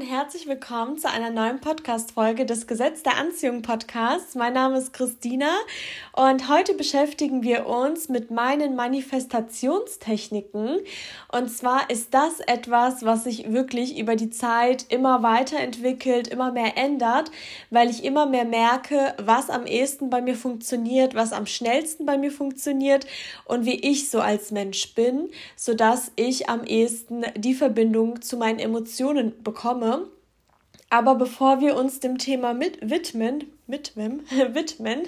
und herzlich willkommen zu einer neuen Podcast-Folge des Gesetz der Anziehung Podcasts. Mein Name ist Christina und heute beschäftigen wir uns mit meinen Manifestationstechniken. Und zwar ist das etwas, was sich wirklich über die Zeit immer weiterentwickelt, immer mehr ändert, weil ich immer mehr merke, was am ehesten bei mir funktioniert, was am schnellsten bei mir funktioniert und wie ich so als Mensch bin, sodass ich am ehesten die Verbindung zu meinen Emotionen bekomme. Aber bevor wir uns dem Thema mit widmen, widmen, widmen,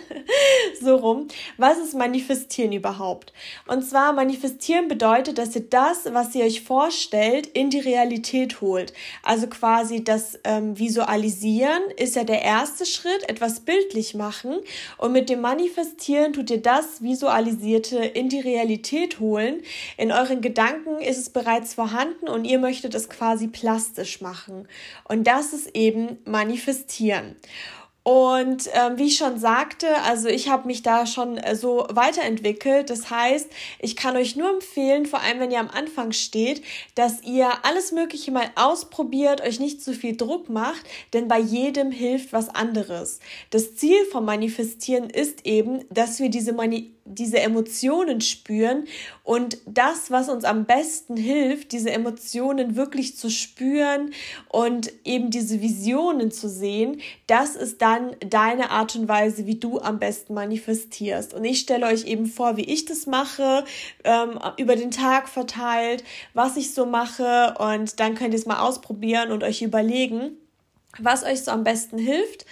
so rum. Was ist Manifestieren überhaupt? Und zwar Manifestieren bedeutet, dass ihr das, was ihr euch vorstellt, in die Realität holt. Also quasi das ähm, Visualisieren ist ja der erste Schritt, etwas bildlich machen. Und mit dem Manifestieren tut ihr das Visualisierte in die Realität holen. In euren Gedanken ist es bereits vorhanden und ihr möchtet es quasi plastisch machen. Und das ist eben Manifestieren. Und ähm, wie ich schon sagte, also ich habe mich da schon äh, so weiterentwickelt. Das heißt, ich kann euch nur empfehlen, vor allem wenn ihr am Anfang steht, dass ihr alles Mögliche mal ausprobiert, euch nicht zu viel Druck macht, denn bei jedem hilft was anderes. Das Ziel vom Manifestieren ist eben, dass wir diese Mani diese Emotionen spüren und das, was uns am besten hilft, diese Emotionen wirklich zu spüren und eben diese Visionen zu sehen, das ist dann deine Art und Weise, wie du am besten manifestierst. Und ich stelle euch eben vor, wie ich das mache, ähm, über den Tag verteilt, was ich so mache und dann könnt ihr es mal ausprobieren und euch überlegen, was euch so am besten hilft.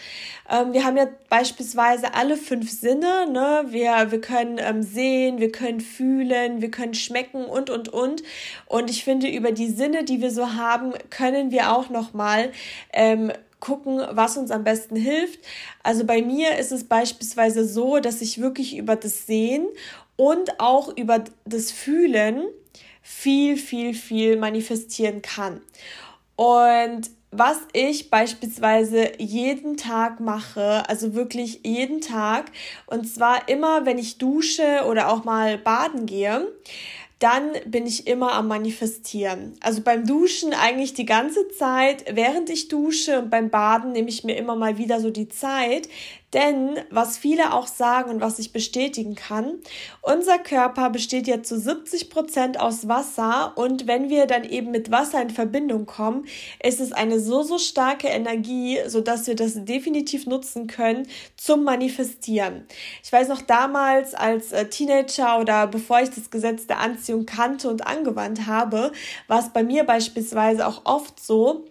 Ähm, wir haben ja beispielsweise alle fünf Sinne. Ne? Wir, wir können ähm, sehen, wir können fühlen, wir können schmecken und, und, und. Und ich finde, über die Sinne, die wir so haben, können wir auch nochmal ähm, gucken, was uns am besten hilft. Also bei mir ist es beispielsweise so, dass ich wirklich über das Sehen und auch über das Fühlen viel, viel, viel manifestieren kann. Und was ich beispielsweise jeden Tag mache, also wirklich jeden Tag, und zwar immer, wenn ich dusche oder auch mal baden gehe, dann bin ich immer am Manifestieren. Also beim Duschen eigentlich die ganze Zeit, während ich dusche und beim Baden nehme ich mir immer mal wieder so die Zeit, denn was viele auch sagen und was ich bestätigen kann, unser Körper besteht ja zu 70 Prozent aus Wasser und wenn wir dann eben mit Wasser in Verbindung kommen, ist es eine so, so starke Energie, sodass wir das definitiv nutzen können zum Manifestieren. Ich weiß noch damals als äh, Teenager oder bevor ich das Gesetz der Anziehung kannte und angewandt habe, war es bei mir beispielsweise auch oft so,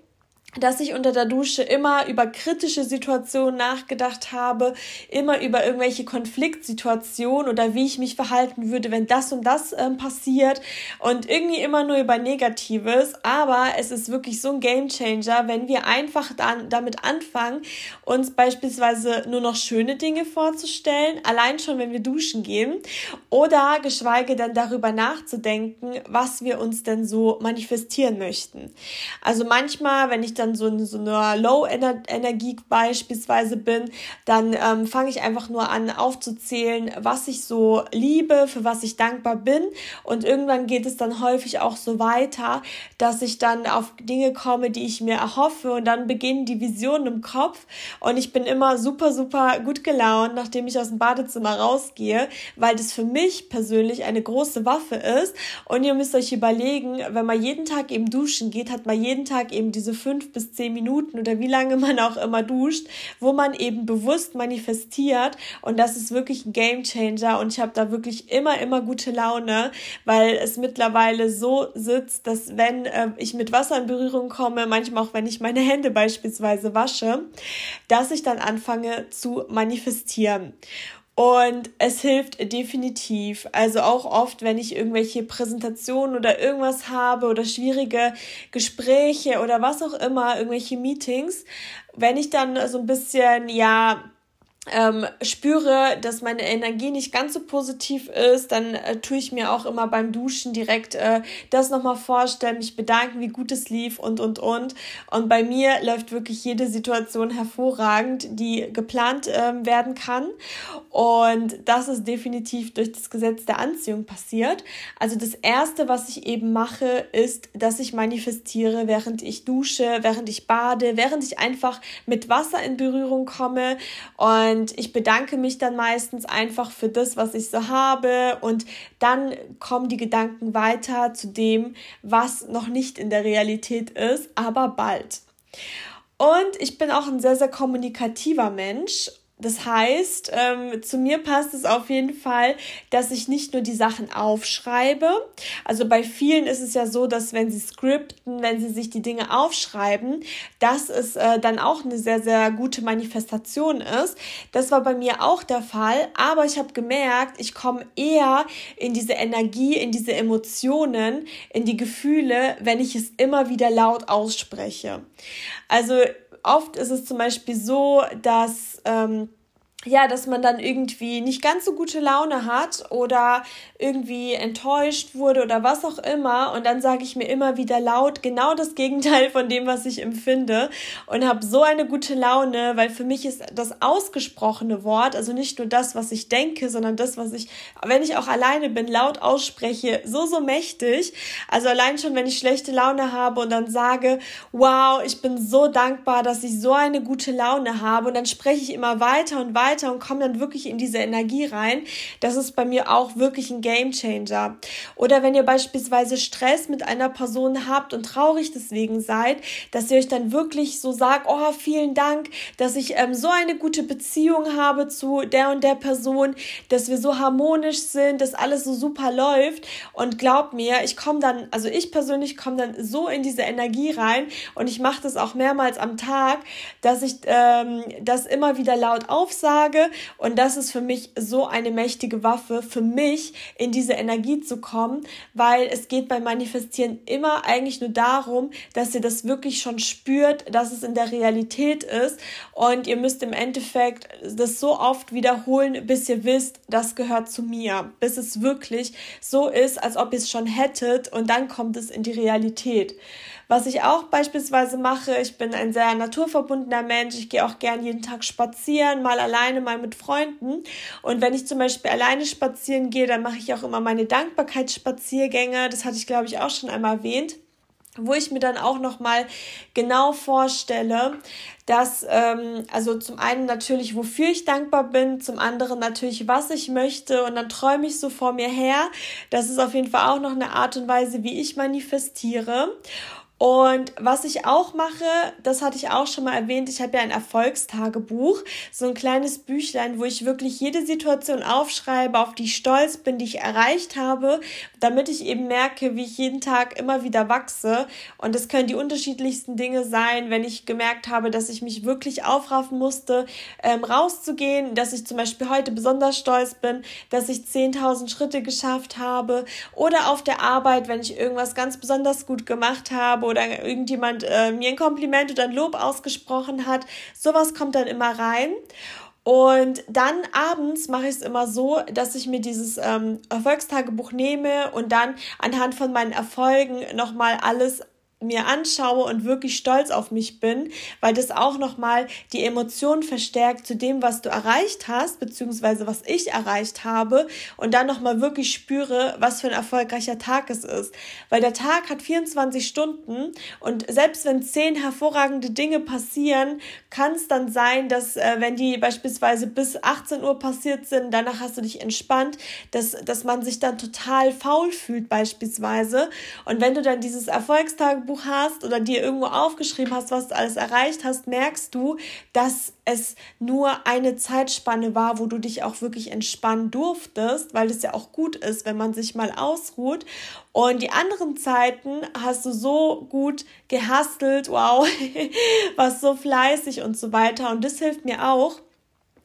dass ich unter der Dusche immer über kritische Situationen nachgedacht habe, immer über irgendwelche Konfliktsituationen oder wie ich mich verhalten würde, wenn das und das ähm, passiert und irgendwie immer nur über Negatives. Aber es ist wirklich so ein Gamechanger, wenn wir einfach dann damit anfangen, uns beispielsweise nur noch schöne Dinge vorzustellen, allein schon, wenn wir duschen gehen oder geschweige denn darüber nachzudenken, was wir uns denn so manifestieren möchten. Also manchmal, wenn ich dann so in so einer Low-Energie beispielsweise bin, dann ähm, fange ich einfach nur an aufzuzählen, was ich so liebe, für was ich dankbar bin. Und irgendwann geht es dann häufig auch so weiter, dass ich dann auf Dinge komme, die ich mir erhoffe. Und dann beginnen die Visionen im Kopf. Und ich bin immer super, super gut gelaunt, nachdem ich aus dem Badezimmer rausgehe, weil das für mich persönlich eine große Waffe ist. Und ihr müsst euch überlegen, wenn man jeden Tag eben duschen geht, hat man jeden Tag eben diese fünf bis zehn Minuten oder wie lange man auch immer duscht, wo man eben bewusst manifestiert. Und das ist wirklich ein Game Changer. Und ich habe da wirklich immer, immer gute Laune, weil es mittlerweile so sitzt, dass wenn äh, ich mit Wasser in Berührung komme, manchmal auch wenn ich meine Hände beispielsweise wasche, dass ich dann anfange zu manifestieren. Und es hilft definitiv. Also auch oft, wenn ich irgendwelche Präsentationen oder irgendwas habe oder schwierige Gespräche oder was auch immer, irgendwelche Meetings, wenn ich dann so ein bisschen, ja, ähm, spüre, dass meine Energie nicht ganz so positiv ist, dann äh, tue ich mir auch immer beim Duschen direkt äh, das nochmal vorstellen, mich bedanken, wie gut es lief und, und, und. Und bei mir läuft wirklich jede Situation hervorragend, die geplant ähm, werden kann. Und das ist definitiv durch das Gesetz der Anziehung passiert. Also das Erste, was ich eben mache, ist, dass ich manifestiere, während ich dusche, während ich bade, während ich einfach mit Wasser in Berührung komme. Und und ich bedanke mich dann meistens einfach für das, was ich so habe. Und dann kommen die Gedanken weiter zu dem, was noch nicht in der Realität ist, aber bald. Und ich bin auch ein sehr, sehr kommunikativer Mensch das heißt, ähm, zu mir passt es auf jeden Fall, dass ich nicht nur die Sachen aufschreibe. Also bei vielen ist es ja so, dass wenn sie skripten, wenn sie sich die Dinge aufschreiben, dass es äh, dann auch eine sehr, sehr gute Manifestation ist. Das war bei mir auch der Fall, aber ich habe gemerkt, ich komme eher in diese Energie, in diese Emotionen, in die Gefühle, wenn ich es immer wieder laut ausspreche. Also oft ist es zum Beispiel so, dass ähm, ja, dass man dann irgendwie nicht ganz so gute Laune hat oder irgendwie enttäuscht wurde oder was auch immer. Und dann sage ich mir immer wieder laut genau das Gegenteil von dem, was ich empfinde. Und habe so eine gute Laune, weil für mich ist das ausgesprochene Wort, also nicht nur das, was ich denke, sondern das, was ich, wenn ich auch alleine bin, laut ausspreche, so, so mächtig. Also allein schon, wenn ich schlechte Laune habe und dann sage, wow, ich bin so dankbar, dass ich so eine gute Laune habe. Und dann spreche ich immer weiter und weiter weiter und komme dann wirklich in diese Energie rein. Das ist bei mir auch wirklich ein Game Changer. Oder wenn ihr beispielsweise Stress mit einer Person habt und traurig deswegen seid, dass ihr euch dann wirklich so sagt, oh, vielen Dank, dass ich ähm, so eine gute Beziehung habe zu der und der Person, dass wir so harmonisch sind, dass alles so super läuft. Und glaubt mir, ich komme dann, also ich persönlich komme dann so in diese Energie rein und ich mache das auch mehrmals am Tag, dass ich ähm, das immer wieder laut aufsage sage. Und das ist für mich so eine mächtige Waffe, für mich in diese Energie zu kommen, weil es geht beim Manifestieren immer eigentlich nur darum, dass ihr das wirklich schon spürt, dass es in der Realität ist. Und ihr müsst im Endeffekt das so oft wiederholen, bis ihr wisst, das gehört zu mir. Bis es wirklich so ist, als ob ihr es schon hättet und dann kommt es in die Realität. Was ich auch beispielsweise mache, ich bin ein sehr naturverbundener Mensch. Ich gehe auch gern jeden Tag spazieren, mal alleine, mal mit Freunden. Und wenn ich zum Beispiel alleine spazieren gehe, dann mache ich auch immer meine Dankbarkeitsspaziergänge. Das hatte ich, glaube ich, auch schon einmal erwähnt wo ich mir dann auch noch mal genau vorstelle, dass ähm, also zum einen natürlich wofür ich dankbar bin, zum anderen natürlich was ich möchte und dann träume ich so vor mir her. Das ist auf jeden Fall auch noch eine Art und Weise, wie ich manifestiere. Und was ich auch mache, das hatte ich auch schon mal erwähnt, ich habe ja ein Erfolgstagebuch, so ein kleines Büchlein, wo ich wirklich jede Situation aufschreibe, auf die ich stolz bin, die ich erreicht habe, damit ich eben merke, wie ich jeden Tag immer wieder wachse. Und es können die unterschiedlichsten Dinge sein, wenn ich gemerkt habe, dass ich mich wirklich aufraffen musste, ähm, rauszugehen, dass ich zum Beispiel heute besonders stolz bin, dass ich 10.000 Schritte geschafft habe oder auf der Arbeit, wenn ich irgendwas ganz besonders gut gemacht habe oder irgendjemand äh, mir ein Kompliment oder ein Lob ausgesprochen hat. Sowas kommt dann immer rein. Und dann abends mache ich es immer so, dass ich mir dieses ähm, Erfolgstagebuch nehme und dann anhand von meinen Erfolgen nochmal alles mir anschaue und wirklich stolz auf mich bin, weil das auch nochmal die Emotionen verstärkt zu dem, was du erreicht hast, beziehungsweise was ich erreicht habe und dann nochmal wirklich spüre, was für ein erfolgreicher Tag es ist. Weil der Tag hat 24 Stunden und selbst wenn zehn hervorragende Dinge passieren, kann es dann sein, dass äh, wenn die beispielsweise bis 18 Uhr passiert sind, danach hast du dich entspannt, dass, dass man sich dann total faul fühlt beispielsweise. Und wenn du dann dieses Erfolgstagebuch Tagebuch hast oder dir irgendwo aufgeschrieben hast, was du alles erreicht hast, merkst du, dass es nur eine Zeitspanne war, wo du dich auch wirklich entspannen durftest, weil es ja auch gut ist, wenn man sich mal ausruht. Und die anderen Zeiten hast du so gut gehastelt, wow, was so fleißig und so weiter. Und das hilft mir auch.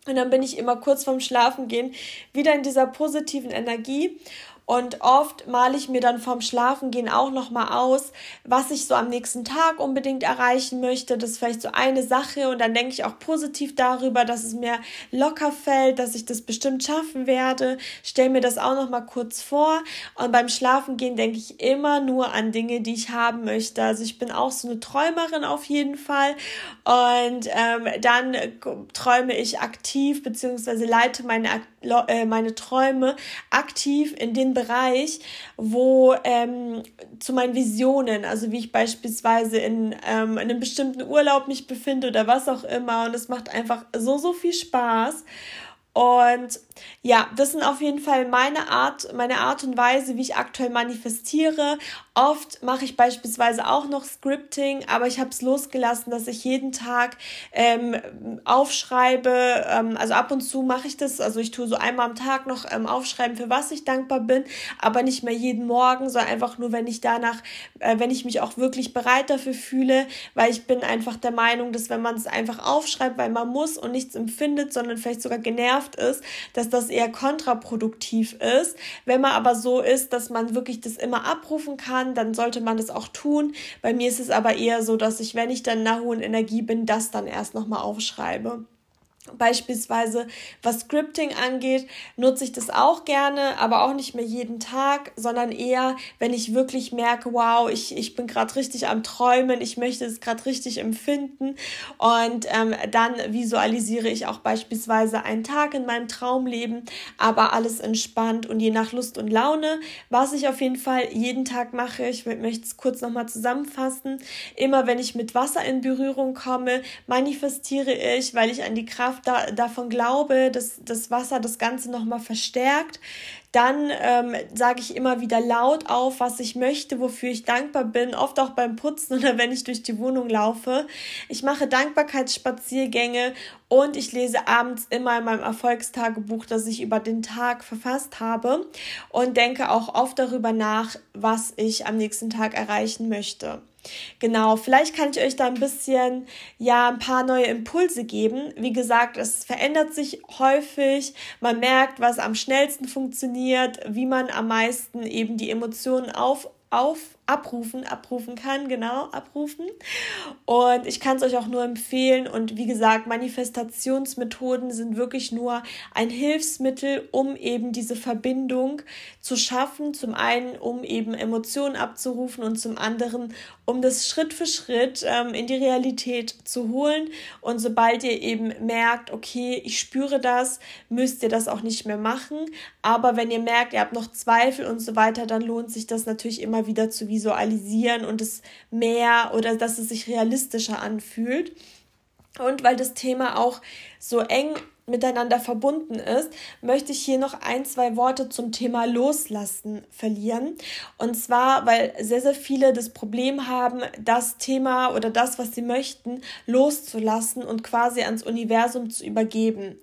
Und dann bin ich immer kurz vorm Schlafengehen wieder in dieser positiven Energie. Und oft male ich mir dann vorm Schlafengehen auch nochmal aus, was ich so am nächsten Tag unbedingt erreichen möchte. Das ist vielleicht so eine Sache und dann denke ich auch positiv darüber, dass es mir locker fällt, dass ich das bestimmt schaffen werde. Stell mir das auch nochmal kurz vor. Und beim Schlafengehen denke ich immer nur an Dinge, die ich haben möchte. Also ich bin auch so eine Träumerin auf jeden Fall. Und ähm, dann träume ich aktiv beziehungsweise leite meine, äh, meine Träume aktiv in den Bereich, wo ähm, zu meinen Visionen, also wie ich beispielsweise in, ähm, in einem bestimmten Urlaub mich befinde oder was auch immer. Und es macht einfach so, so viel Spaß. Und ja, das sind auf jeden Fall meine Art, meine Art und Weise, wie ich aktuell manifestiere. Oft mache ich beispielsweise auch noch Scripting, aber ich habe es losgelassen, dass ich jeden Tag ähm, aufschreibe. Ähm, also ab und zu mache ich das. Also ich tue so einmal am Tag noch ähm, aufschreiben, für was ich dankbar bin, aber nicht mehr jeden Morgen, sondern einfach nur, wenn ich danach, äh, wenn ich mich auch wirklich bereit dafür fühle, weil ich bin einfach der Meinung, dass wenn man es einfach aufschreibt, weil man muss und nichts empfindet, sondern vielleicht sogar genervt ist, dass das eher kontraproduktiv ist. Wenn man aber so ist, dass man wirklich das immer abrufen kann, dann sollte man das auch tun. Bei mir ist es aber eher so, dass ich, wenn ich dann einer hohen Energie bin, das dann erst nochmal aufschreibe. Beispielsweise, was Scripting angeht, nutze ich das auch gerne, aber auch nicht mehr jeden Tag, sondern eher, wenn ich wirklich merke, wow, ich, ich bin gerade richtig am Träumen, ich möchte es gerade richtig empfinden. Und ähm, dann visualisiere ich auch beispielsweise einen Tag in meinem Traumleben, aber alles entspannt und je nach Lust und Laune. Was ich auf jeden Fall jeden Tag mache, ich möchte es kurz nochmal zusammenfassen, immer wenn ich mit Wasser in Berührung komme, manifestiere ich, weil ich an die Kraft Da, davon glaube, dass das Wasser das Ganze nochmal verstärkt, dann ähm, sage ich immer wieder laut auf, was ich möchte, wofür ich dankbar bin, oft auch beim Putzen oder wenn ich durch die Wohnung laufe. Ich mache Dankbarkeitsspaziergänge und ich lese abends immer in meinem Erfolgstagebuch, das ich über den Tag verfasst habe und denke auch oft darüber nach, was ich am nächsten Tag erreichen möchte. Genau, vielleicht kann ich euch da ein bisschen, ja, ein paar neue Impulse geben. Wie gesagt, es verändert sich häufig. Man merkt, was am schnellsten funktioniert, wie man am meisten eben die Emotionen auf, auf abrufen, abrufen kann, genau, abrufen. Und ich kann es euch auch nur empfehlen. Und wie gesagt, Manifestationsmethoden sind wirklich nur ein Hilfsmittel, um eben diese Verbindung zu schaffen. Zum einen, um eben Emotionen abzurufen und zum anderen, um das Schritt für Schritt ähm, in die Realität zu holen. Und sobald ihr eben merkt, okay, ich spüre das, müsst ihr das auch nicht mehr machen. Aber wenn ihr merkt, ihr habt noch Zweifel und so weiter, dann lohnt sich das natürlich immer wieder zu visualisieren und es mehr oder dass es sich realistischer anfühlt. Und weil das Thema auch so eng miteinander verbunden ist, möchte ich hier noch ein, zwei Worte zum Thema Loslassen verlieren. Und zwar, weil sehr, sehr viele das Problem haben, das Thema oder das, was sie möchten, loszulassen und quasi ans Universum zu übergeben.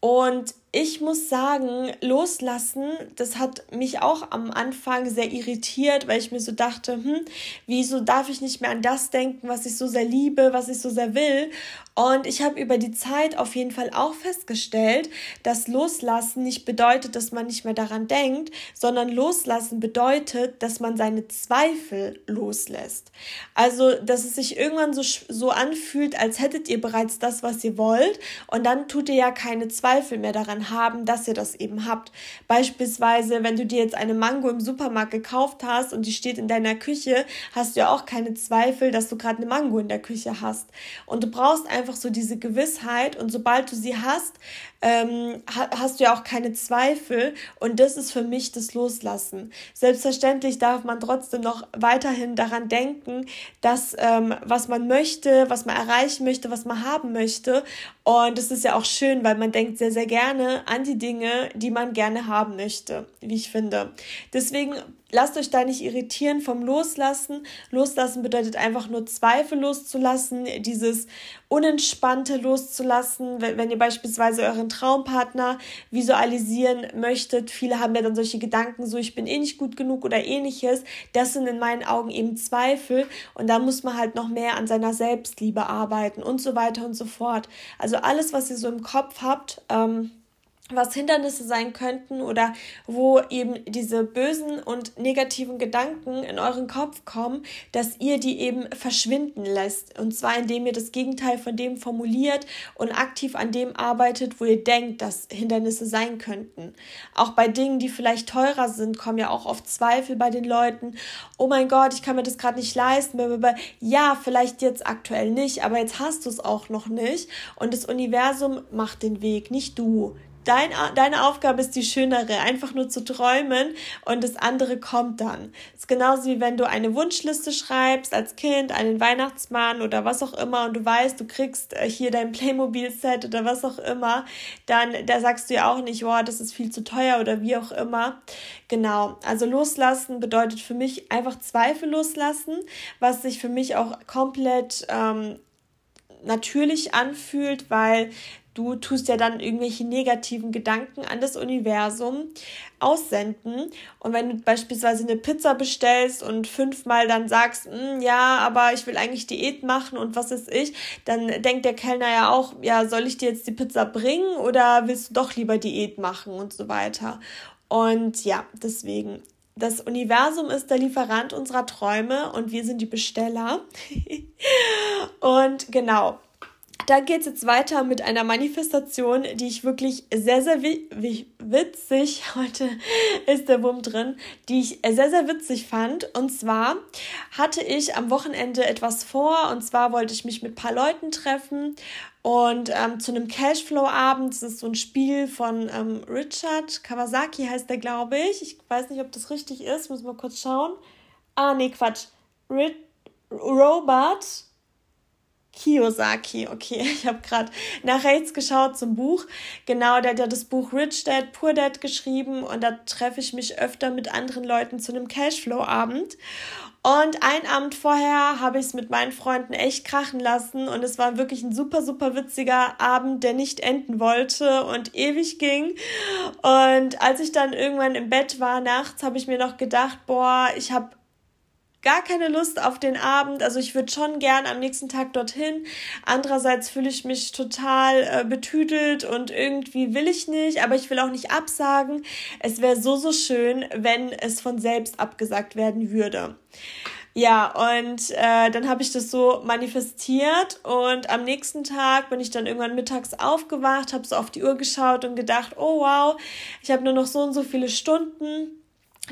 Und ich muss sagen, loslassen, das hat mich auch am Anfang sehr irritiert, weil ich mir so dachte, hm, wieso darf ich nicht mehr an das denken, was ich so sehr liebe, was ich so sehr will? Und ich habe über die Zeit auf jeden Fall auch festgestellt, dass Loslassen nicht bedeutet, dass man nicht mehr daran denkt, sondern Loslassen bedeutet, dass man seine Zweifel loslässt. Also, dass es sich irgendwann so, so anfühlt, als hättet ihr bereits das, was ihr wollt, und dann tut ihr ja keine Zweifel mehr daran haben, dass ihr das eben habt. Beispielsweise, wenn du dir jetzt eine Mango im Supermarkt gekauft hast und die steht in deiner Küche, hast du ja auch keine Zweifel, dass du gerade eine Mango in der Küche hast. Und du brauchst einfach so diese Gewissheit und sobald du sie hast, ähm, hast du ja auch keine Zweifel und das ist für mich das Loslassen. Selbstverständlich darf man trotzdem noch weiterhin daran denken, dass ähm, was man möchte, was man erreichen möchte, was man haben möchte und es ist ja auch schön, weil man denkt sehr, sehr gerne an die Dinge, die man gerne haben möchte, wie ich finde. Deswegen lasst euch da nicht irritieren vom Loslassen. Loslassen bedeutet einfach nur Zweifel loszulassen, dieses Unentspannte loszulassen, wenn, wenn ihr beispielsweise euren Traumpartner visualisieren möchtet. Viele haben ja dann solche Gedanken, so ich bin eh nicht gut genug oder ähnliches. Das sind in meinen Augen eben Zweifel und da muss man halt noch mehr an seiner Selbstliebe arbeiten und so weiter und so fort. Also alles, was ihr so im Kopf habt, ähm, was Hindernisse sein könnten oder wo eben diese bösen und negativen Gedanken in euren Kopf kommen, dass ihr die eben verschwinden lässt. Und zwar indem ihr das Gegenteil von dem formuliert und aktiv an dem arbeitet, wo ihr denkt, dass Hindernisse sein könnten. Auch bei Dingen, die vielleicht teurer sind, kommen ja auch oft Zweifel bei den Leuten. Oh mein Gott, ich kann mir das gerade nicht leisten. Ja, vielleicht jetzt aktuell nicht, aber jetzt hast du es auch noch nicht. Und das Universum macht den Weg, nicht du. Dein, deine Aufgabe ist die schönere, einfach nur zu träumen und das andere kommt dann. Es ist genauso wie wenn du eine Wunschliste schreibst als Kind, einen Weihnachtsmann oder was auch immer und du weißt, du kriegst äh, hier dein Playmobil-Set oder was auch immer, dann da sagst du ja auch nicht, wow, das ist viel zu teuer oder wie auch immer. Genau, also loslassen bedeutet für mich einfach Zweifel loslassen, was sich für mich auch komplett ähm, natürlich anfühlt, weil Du tust ja dann irgendwelche negativen Gedanken an das Universum aussenden. Und wenn du beispielsweise eine Pizza bestellst und fünfmal dann sagst, hm, ja, aber ich will eigentlich Diät machen und was ist ich, dann denkt der Kellner ja auch, ja, soll ich dir jetzt die Pizza bringen oder willst du doch lieber Diät machen und so weiter. Und ja, deswegen das Universum ist der Lieferant unserer Träume und wir sind die Besteller. und genau, da geht es jetzt weiter mit einer Manifestation, die ich wirklich sehr, sehr witzig, heute ist der Wurm drin, die ich sehr, sehr witzig fand. Und zwar hatte ich am Wochenende etwas vor und zwar wollte ich mich mit ein paar Leuten treffen und ähm, zu einem Cashflow-Abend, das ist so ein Spiel von ähm, Richard Kawasaki heißt der, glaube ich. Ich weiß nicht, ob das richtig ist, muss mal kurz schauen. Ah, nee, Quatsch. Rit Robert Kiyosaki, okay, ich habe gerade nach rechts geschaut zum Buch. Genau, der hat ja das Buch Rich Dad, Poor Dad geschrieben und da treffe ich mich öfter mit anderen Leuten zu einem Cashflow-Abend. Und ein Abend vorher habe ich es mit meinen Freunden echt krachen lassen und es war wirklich ein super, super witziger Abend, der nicht enden wollte und ewig ging. Und als ich dann irgendwann im Bett war nachts, habe ich mir noch gedacht, boah, ich habe gar keine Lust auf den Abend. Also ich würde schon gern am nächsten Tag dorthin. Andererseits fühle ich mich total äh, betüdelt und irgendwie will ich nicht, aber ich will auch nicht absagen. Es wäre so, so schön, wenn es von selbst abgesagt werden würde. Ja, und äh, dann habe ich das so manifestiert und am nächsten Tag bin ich dann irgendwann mittags aufgewacht, habe so auf die Uhr geschaut und gedacht, oh wow, ich habe nur noch so und so viele Stunden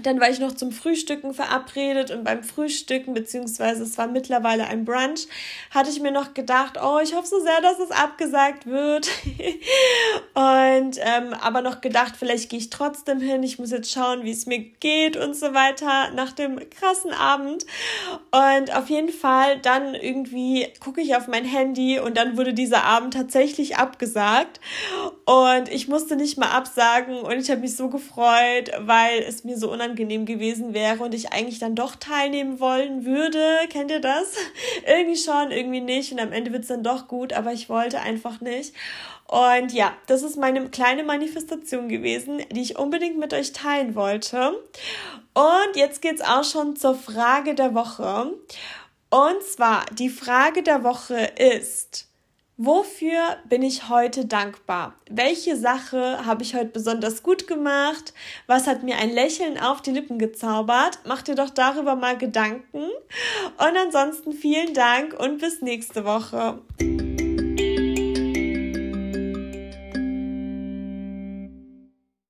dann war ich noch zum Frühstücken verabredet und beim Frühstücken, beziehungsweise es war mittlerweile ein Brunch, hatte ich mir noch gedacht, oh, ich hoffe so sehr, dass es abgesagt wird. und ähm, aber noch gedacht, vielleicht gehe ich trotzdem hin, ich muss jetzt schauen, wie es mir geht und so weiter nach dem krassen Abend. Und auf jeden Fall dann irgendwie gucke ich auf mein Handy und dann wurde dieser Abend tatsächlich abgesagt. Und ich musste nicht mal absagen und ich habe mich so gefreut, weil es mir so unangenehm unangenehm gewesen wäre und ich eigentlich dann doch teilnehmen wollen würde. Kennt ihr das? irgendwie schon, irgendwie nicht. Und am Ende wird es dann doch gut, aber ich wollte einfach nicht. Und ja, das ist meine kleine Manifestation gewesen, die ich unbedingt mit euch teilen wollte. Und jetzt geht es auch schon zur Frage der Woche. Und zwar, die Frage der Woche ist, Wofür bin ich heute dankbar? Welche Sache habe ich heute besonders gut gemacht? Was hat mir ein Lächeln auf die Lippen gezaubert? Mach dir doch darüber mal Gedanken. Und ansonsten vielen Dank und bis nächste Woche.